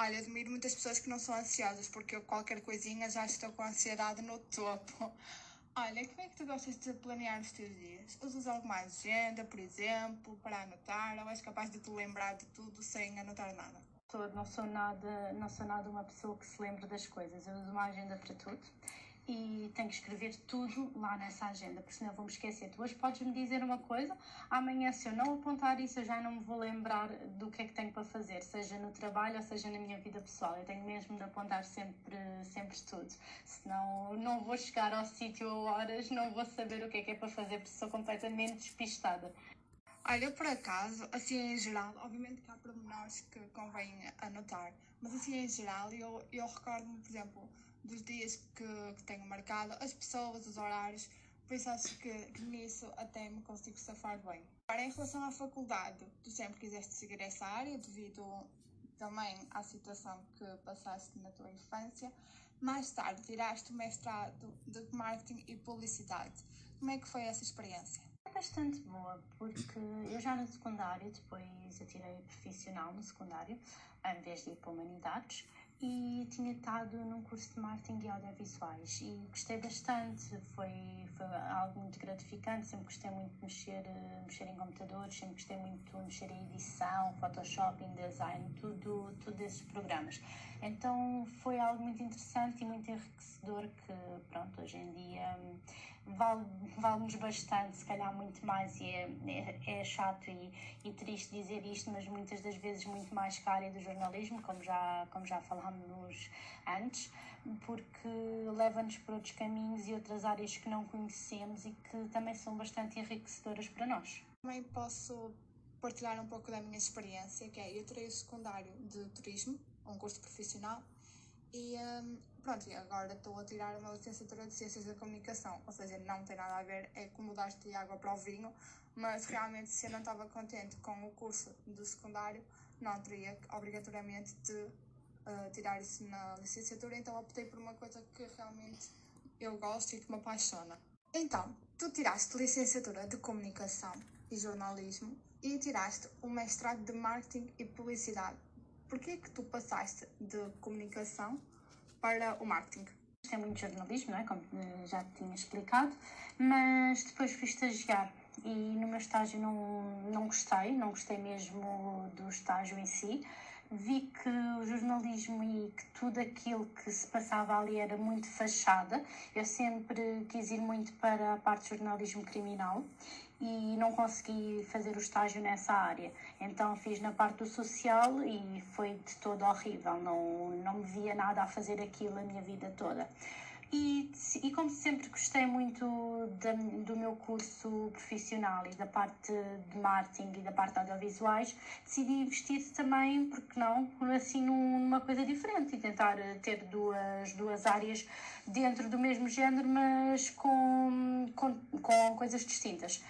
Olha, admiro muitas pessoas que não são ansiosas, porque eu qualquer coisinha já estou com ansiedade no topo. Olha, como é que tu gostas de planear os teus dias? Usas algo mais agenda, por exemplo, para anotar, ou és capaz de te lembrar de tudo sem anotar nada? Não sou nada, não sou nada uma pessoa que se lembra das coisas. Eu uso uma agenda para tudo e tenho que escrever tudo lá nessa agenda, porque senão vou-me esquecer. Tu hoje podes-me dizer uma coisa, amanhã, se eu não apontar isso, eu já não me vou lembrar do que é que tenho para fazer, seja no trabalho ou seja na minha vida pessoal. Eu tenho mesmo de apontar sempre, sempre tudo, senão não vou chegar ao sítio a horas, não vou saber o que é que é para fazer, porque sou completamente despistada. Olha, por acaso, assim em geral, obviamente que há pormenores que convém anotar, mas assim em geral, eu, eu recordo-me, por exemplo, dos dias que, que tenho marcado, as pessoas, os horários, por isso acho que, que nisso até me consigo safar bem. Agora, em relação à faculdade, tu sempre quiseste seguir essa área devido também à situação que passaste na tua infância. Mais tarde tiraste o mestrado de marketing e publicidade. Como é que foi essa experiência? É bastante boa, porque eu já no secundário, depois eu tirei profissional no secundário, em vez de ir para humanidades e tinha estado num curso de marketing e audiovisuais e gostei bastante, foi, foi algo muito gratificante, sempre gostei muito de mexer, mexer em computadores, sempre gostei muito de mexer em edição, Photoshop, design, tudo, tudo esses programas. Então foi algo muito interessante e muito enriquecedor que, pronto, hoje em dia vale-nos bastante, se calhar muito mais, e é, é, é chato e, e, triste dizer isto, mas muitas das vezes muito mais que a área do jornalismo, como já, como já falámos antes, porque leva-nos por outros caminhos e outras áreas que não conhecemos e que também são bastante enriquecedoras para nós. Também posso partilhar um pouco da minha experiência, que é eu tirei o secundário de turismo, um curso profissional, e um, pronto, agora estou a tirar uma licenciatura de Ciências da Comunicação, ou seja, não tem nada a ver, é como mudaste de água para o vinho, mas realmente se eu não estava contente com o curso do secundário, não teria obrigatoriamente de uh, tirar isso na licenciatura, então optei por uma coisa que realmente eu gosto e que me apaixona. Então, tu tiraste licenciatura de Comunicação e Jornalismo e tiraste o mestrado de Marketing e Publicidade porquê que tu passaste de comunicação para o marketing? Isto é muito jornalismo, não é? Como eh, já tinha explicado, mas depois fui estagiar e no meu estágio não, não gostei, não gostei mesmo do estágio em si. Vi que o jornalismo e que tudo aquilo que se passava ali era muito fachada. Eu sempre quis ir muito para a parte de jornalismo criminal e não consegui fazer o estágio nessa área. Então fiz na parte do social e foi de todo horrível, não, não me via nada a fazer aquilo a minha vida toda. E, e como sempre gostei muito do meu curso profissional e da parte de marketing e da parte de audiovisuais, decidi investir também, porque não, assim numa coisa diferente e tentar ter duas, duas áreas dentro do mesmo género, mas com, com, com coisas distintas.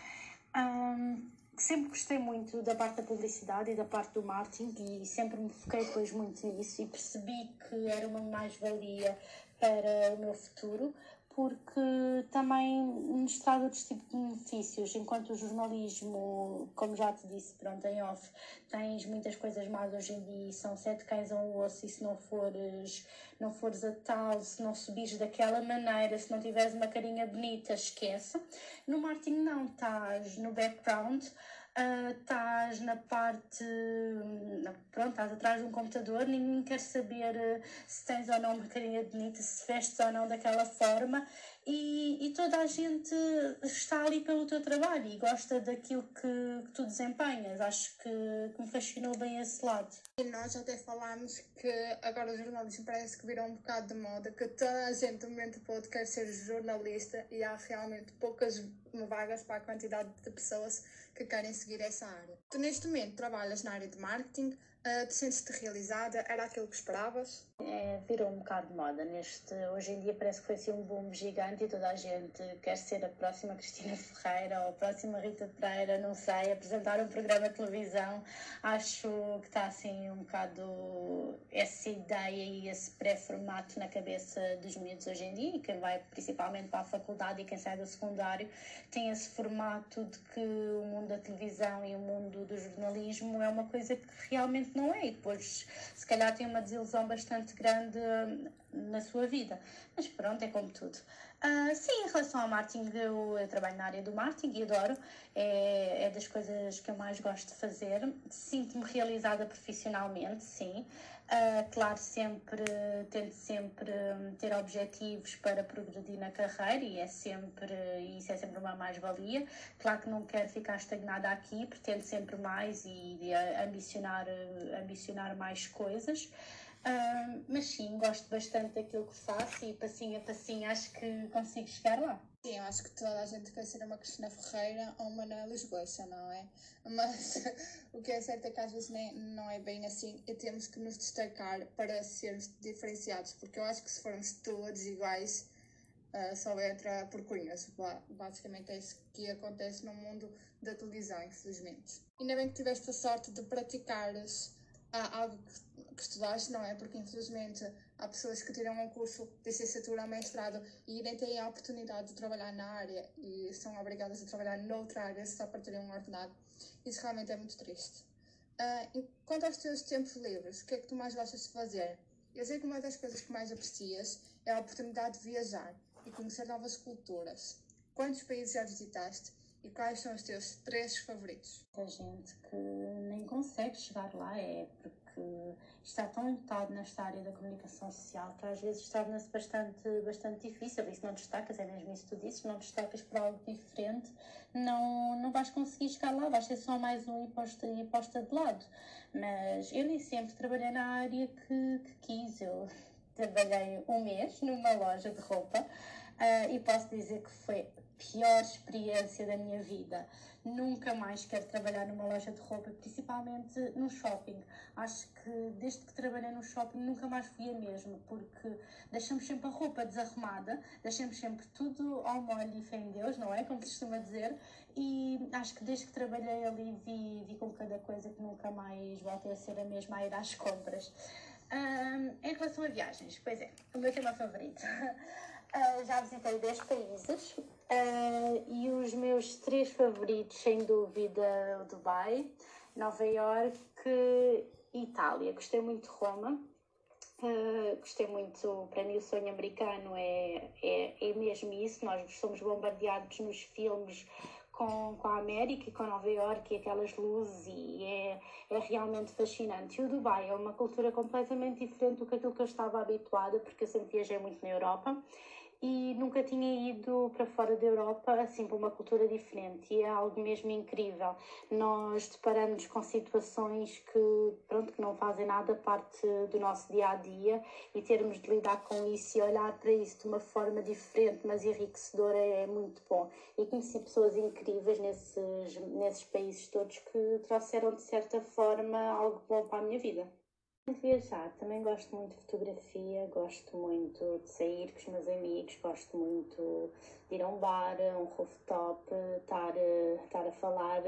Um, sempre gostei muito da parte da publicidade e da parte do marketing e sempre me foquei depois muito nisso e percebi que era uma mais-valia para o meu futuro porque também nos traz outros tipos de benefícios, enquanto o jornalismo, como já te disse, pronto, em off, tens muitas coisas mais hoje em dia, são sete cães a um osso e se não fores, não fores a tal, se não subires daquela maneira, se não tiveres uma carinha bonita, esquece. No marketing não, estás no background, uh, estás na parte. Pronto, estás atrás de um computador, ninguém quer saber uh, se tens ou não uma carinha bonita, se vestes ou não daquela forma, e, e toda a gente está ali pelo teu trabalho e gosta daquilo que, que tu desempenhas. Acho que, que, me fascinou bem esse lado. E nós até falámos que agora o jornalismo parece que virou um bocado de moda, que toda a gente no momento todo quer ser jornalista e há realmente poucas vagas para a quantidade de pessoas que querem seguir essa área. Tu neste momento trabalhas na área de marketing, uh, te sentes-te realizada? Era aquilo que esperavas? É, virou um bocado de moda. Neste, hoje em dia parece que foi assim um boom gigante e toda a gente quer ser a próxima Cristina Ferreira ou a próxima Rita Pereira, não sei, apresentar um programa de televisão. Acho que está assim um bocado essa ideia e esse pré-formato na cabeça dos miúdos hoje em dia, e quem vai principalmente para a faculdade e quem sai do secundário tem esse formato de que o mundo da televisão e o mundo do jornalismo é uma coisa que realmente não é, e depois se calhar tem uma desilusão bastante grande na sua vida. Mas pronto, é como tudo. Uh, sim, em relação ao marketing, eu, eu, trabalho na área do marketing e adoro. É, é das coisas que eu mais gosto de fazer. Sinto-me realizada profissionalmente, sim. Uh, claro, sempre tento sempre ter objetivos para progredir na carreira e é sempre isso é sempre uma mais-valia. Claro que não quero ficar estagnada aqui, pretendo sempre mais e, ambicionar, ambicionar mais coisas. Mas sim, gosto bastante daquilo que faço e passinho a passinho acho que consigo chegar lá. Sim, acho que toda a gente quer ser uma Cristina Ferreira ou uma Ana Lisboa, não é? Mas o que é certo é que às vezes nem, não é bem assim e temos que nos destacar para sermos diferenciados, porque eu acho que se formos todos iguais, uh, só entra por cunhas. Basicamente é isso que acontece no mundo da televisão, infelizmente. Ainda bem que tiveste a sorte de praticares há algo que, que estudaste, não é? Porque infelizmente há pessoas que tiram um curso de licenciatura ou mestrado e nem têm a oportunidade de trabalhar na área e são obrigadas a trabalhar noutra área só para terem um ordenado. Isso realmente é muito triste. Uh, quanto aos teus tempos livres, o que é que tu mais gostas de fazer? Eu sei que uma das coisas que mais aprecias é a oportunidade de viajar e conhecer novas culturas. Quantos países já visitaste e quais são os teus três favoritos? Há gente que nem consegue chegar lá, é porque está tão lutado nesta área da comunicação social que às vezes torna-se bastante, bastante difícil. E se não destacas, é mesmo isso que tu dizes, não destacas para algo diferente, não, não vais conseguir chegar lá, vais ser só mais um e posta, e posta de lado. Mas eu nem sempre trabalhei na área que, que quis. Eu trabalhei um mês numa loja de roupa uh, e posso dizer que foi pior experiência da minha vida. Nunca mais quero trabalhar numa loja de roupa, principalmente no shopping. Acho que desde que trabalhei no shopping nunca mais fui a mesma, porque deixamos sempre a roupa desarrumada, deixamos sempre tudo ao molho e fé em Deus, não é? Como se costuma dizer. E acho que desde que trabalhei ali vi, vi com cada coisa que nunca mais voltei a ser a mesma a ir às compras. Um, em relação a viagens, pois é, o meu tema favorito. Já visitei 10 países uh, e os meus três favoritos, sem dúvida, Dubai, Nova York e Itália. Gostei muito de Roma. Uh, gostei muito, para mim o sonho americano é, é, é mesmo isso, nós somos bombardeados nos filmes com, com a América e com Nova York e aquelas luzes e é, é realmente fascinante. E o Dubai é uma cultura completamente diferente do que aquilo que eu estava habituada, porque eu sempre viajei muito na Europa e nunca tinha ido para fora da Europa assim para uma cultura diferente e é algo mesmo incrível. Nós deparamos com situações que, pronto, que não fazem nada parte do nosso dia a dia e termos de lidar com isso e olhar para isso de uma forma diferente, mas enriquecedora é muito bom. E conheci pessoas incríveis nesses, nesses países todos que trouxeram de certa forma algo bom para a minha vida viajar, também gosto muito de fotografia, gosto muito de sair com os meus amigos, gosto muito de ir a um bar, a um rooftop, estar, estar a falar,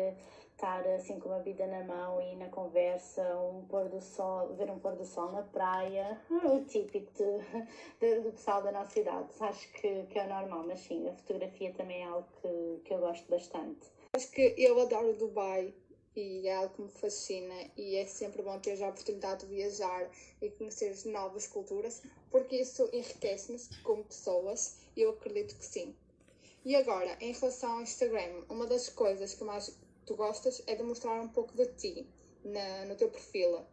estar assim com uma vida na mão e na conversa, um pôr do sol, ver um pôr do sol na praia, o típico de, de, do pessoal da nossa idade. Acho que, que é normal, mas sim, a fotografia também é algo que, que eu gosto bastante. Acho que eu adoro Dubai e é algo que me fascina e é sempre bom ter a oportunidade de viajar e conhecer novas culturas, porque isso enriquece-nos como pessoas e eu acredito que sim. E agora, em relação ao Instagram, uma das coisas que mais tu gostas é de mostrar um pouco de ti na, no teu perfil.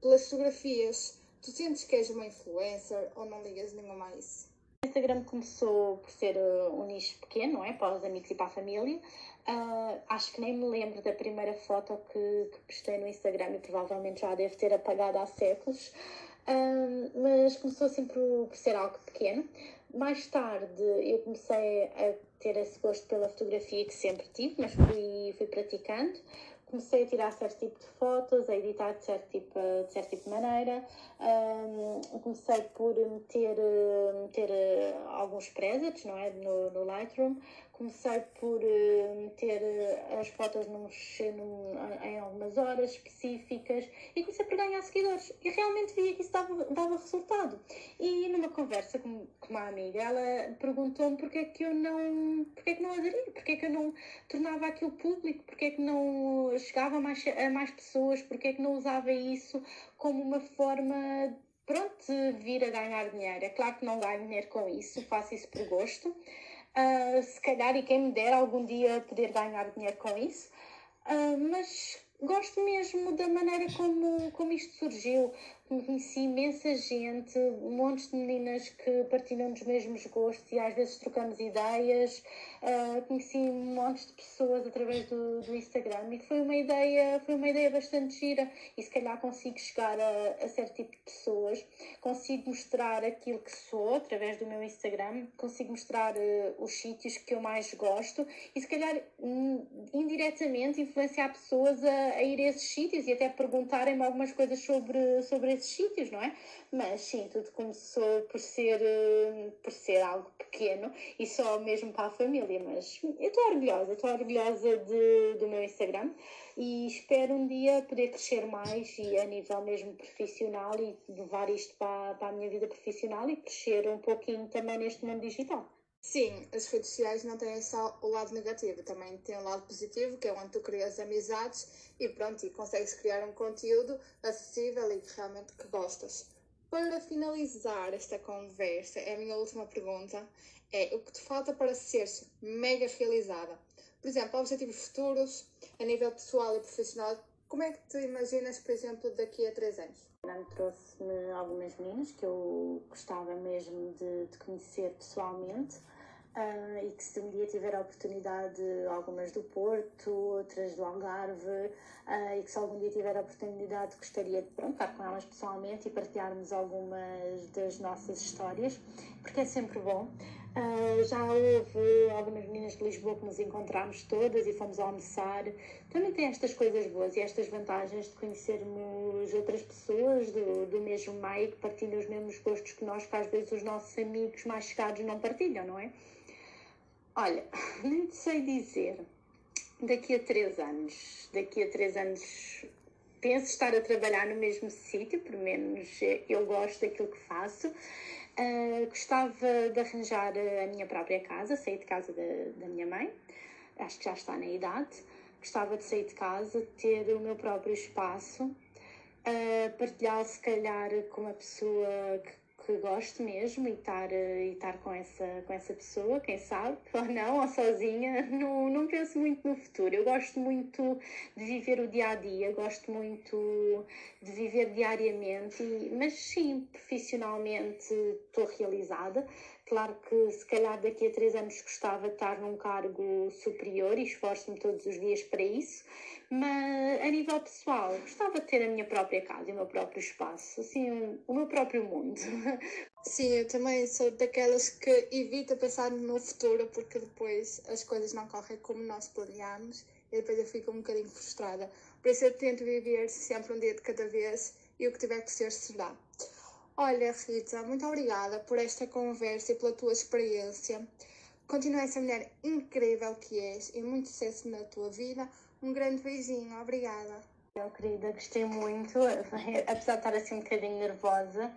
Pelas fotografias, tu sentes que és uma influencer ou não ligas nenhuma isso? O Instagram começou por ser uh, um nicho pequeno, não é? Para os amigos e para a família. Uh, acho que nem me lembro da primeira foto que, que postei no Instagram e provavelmente já devo ter apagado há séculos, uh, mas começou assim por, por ser algo pequeno. Mais tarde eu comecei a ter esse gosto pela fotografia que sempre tive, mas fui, fui praticando comecei a tirar certo tipo de fotos, a editar de certo tipo de, certo tipo de maneira. Um, comecei por meter, meter uh, alguns presets não é? no, no Lightroom. Comecei por uh, meter uh, as fotos num, num, em algumas horas específicas e comecei por ganhar seguidores. E realmente via que isso dava, dava resultado. E numa conversa com, com uma amiga, ela perguntou-me porque é que eu não, porque é que não aderia, porque é que eu não tornava aquilo público, porque é que não chegava a mais, a mais pessoas, porque é que não usava isso como uma forma pronto, vir a ganhar dinheiro. É claro que não ganho dinheiro com isso, faço isso por gosto. Uh, se calhar, e quem me dera algum dia poder ganhar dinheiro com isso, uh, mas gosto mesmo da maneira como, como isto surgiu. Conheci imensa gente, montes de meninas que partilham dos mesmos gostos e às vezes trocamos ideias. Uh, conheci montes de pessoas através do, do Instagram e foi uma ideia, foi uma ideia bastante gira. E se calhar consigo chegar a, a certo tipo de pessoas, consigo mostrar aquilo que sou através do meu Instagram, consigo mostrar uh, os sítios que eu mais gosto. E se calhar um, indiretamente influenciar pessoas a, a ir a esses sítios e até perguntarem-me algumas coisas sobre, sobre esses sítios, não é? Mas sim, tudo começou por ser, eh, por ser algo pequeno e só mesmo para a família. Mas eu estou orgulhosa, estou orgulhosa de, do meu Instagram e espero um dia poder crescer mais e a nível mesmo profissional e levar isto para, para a minha vida profissional e crescer um pouquinho também neste mundo digital. Sim, as redes sociais não têm só o lado negativo, também tem o lado positivo, que é onde tu crias amizades e pronto, e consegues criar um conteúdo acessível e que realmente que gostas. Para finalizar esta conversa, é a minha última pergunta, é o que te falta para seres mega realizada? Por exemplo, objetivos futuros, a nível pessoal e profissional, como é que te imaginas, por exemplo, daqui a três anos? Trouxe-me algumas meninas que eu gostava mesmo de, de conhecer pessoalmente Uh, e que se um dia tiver a oportunidade, algumas do Porto, outras do Algarve, uh, e que se algum dia tiver a oportunidade gostaria de pronto, com elas pessoalmente e partilharmos algumas das nossas histórias, porque é sempre bom. Uh, já houve algumas meninas de Lisboa que nos encontramos todas e fomos almoçar. Também tem estas coisas boas e estas vantagens de conhecermos outras pessoas do, do mesmo meio que partilham os mesmos gostos que nós, que às vezes os nossos amigos mais chegados não partilham, não é? Olha, nem sei dizer. Daqui a três anos, daqui a três anos penso estar a trabalhar no mesmo sítio, pelo menos eu gosto daquilo que faço. Uh, gostava de arranjar a minha própria casa, sair de casa da, da minha mãe, acho que já está na idade. Gostava de sair de casa, ter o meu próprio espaço, uh, partilhar se calhar com uma pessoa que que gosto mesmo e estar, e estar com, essa, com essa pessoa, quem sabe, ou não, ou sozinha, não, não penso muito no futuro. Eu gosto muito de viver o dia a dia, gosto muito de viver diariamente, mas sim, profissionalmente estou realizada. Claro que se calhar daqui a três anos gostava de estar num cargo superior e esforço-me todos os dias para isso mas a nível pessoal, gostava de ter a minha própria casa, o meu próprio espaço, assim, o meu próprio mundo. Sim, eu também sou daquelas que evita pensar no futuro porque depois as coisas não correm como nós planeamos e depois eu fico um bocadinho frustrada. Por isso eu tento viver sempre um dia de cada vez e o que tiver que ser será. Olha, Rita, muito obrigada por esta conversa e pela tua experiência. Continua essa mulher incrível que és e muito sucesso na tua vida. Um grande beijinho, obrigada. Eu, querida, gostei muito, apesar de estar assim um bocadinho nervosa,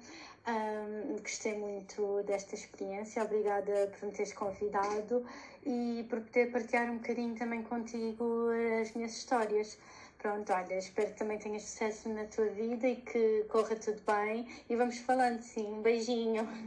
um, gostei muito desta experiência. Obrigada por me teres convidado e por poder partilhar um bocadinho também contigo as minhas histórias. Pronto, olha, espero que também tenhas sucesso na tua vida e que corra tudo bem. E vamos falando, sim. Um beijinho.